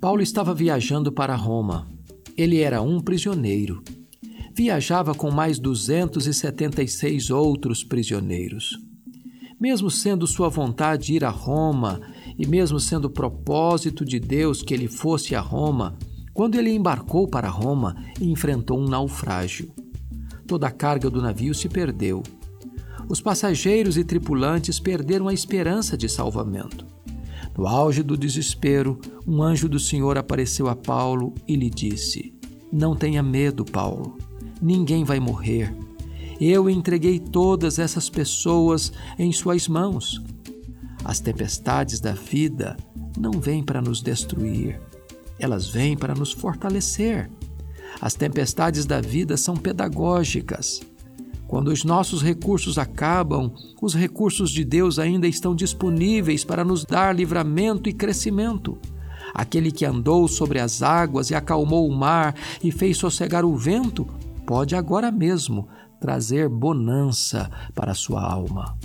Paulo estava viajando para Roma. Ele era um prisioneiro. Viajava com mais 276 outros prisioneiros. Mesmo sendo sua vontade ir a Roma, e mesmo sendo propósito de Deus que ele fosse a Roma, quando ele embarcou para Roma, enfrentou um naufrágio. Toda a carga do navio se perdeu. Os passageiros e tripulantes perderam a esperança de salvamento. No auge do desespero, um anjo do Senhor apareceu a Paulo e lhe disse: Não tenha medo, Paulo. Ninguém vai morrer. Eu entreguei todas essas pessoas em suas mãos. As tempestades da vida não vêm para nos destruir, elas vêm para nos fortalecer. As tempestades da vida são pedagógicas. Quando os nossos recursos acabam, os recursos de Deus ainda estão disponíveis para nos dar livramento e crescimento. Aquele que andou sobre as águas e acalmou o mar e fez sossegar o vento, pode agora mesmo trazer bonança para sua alma.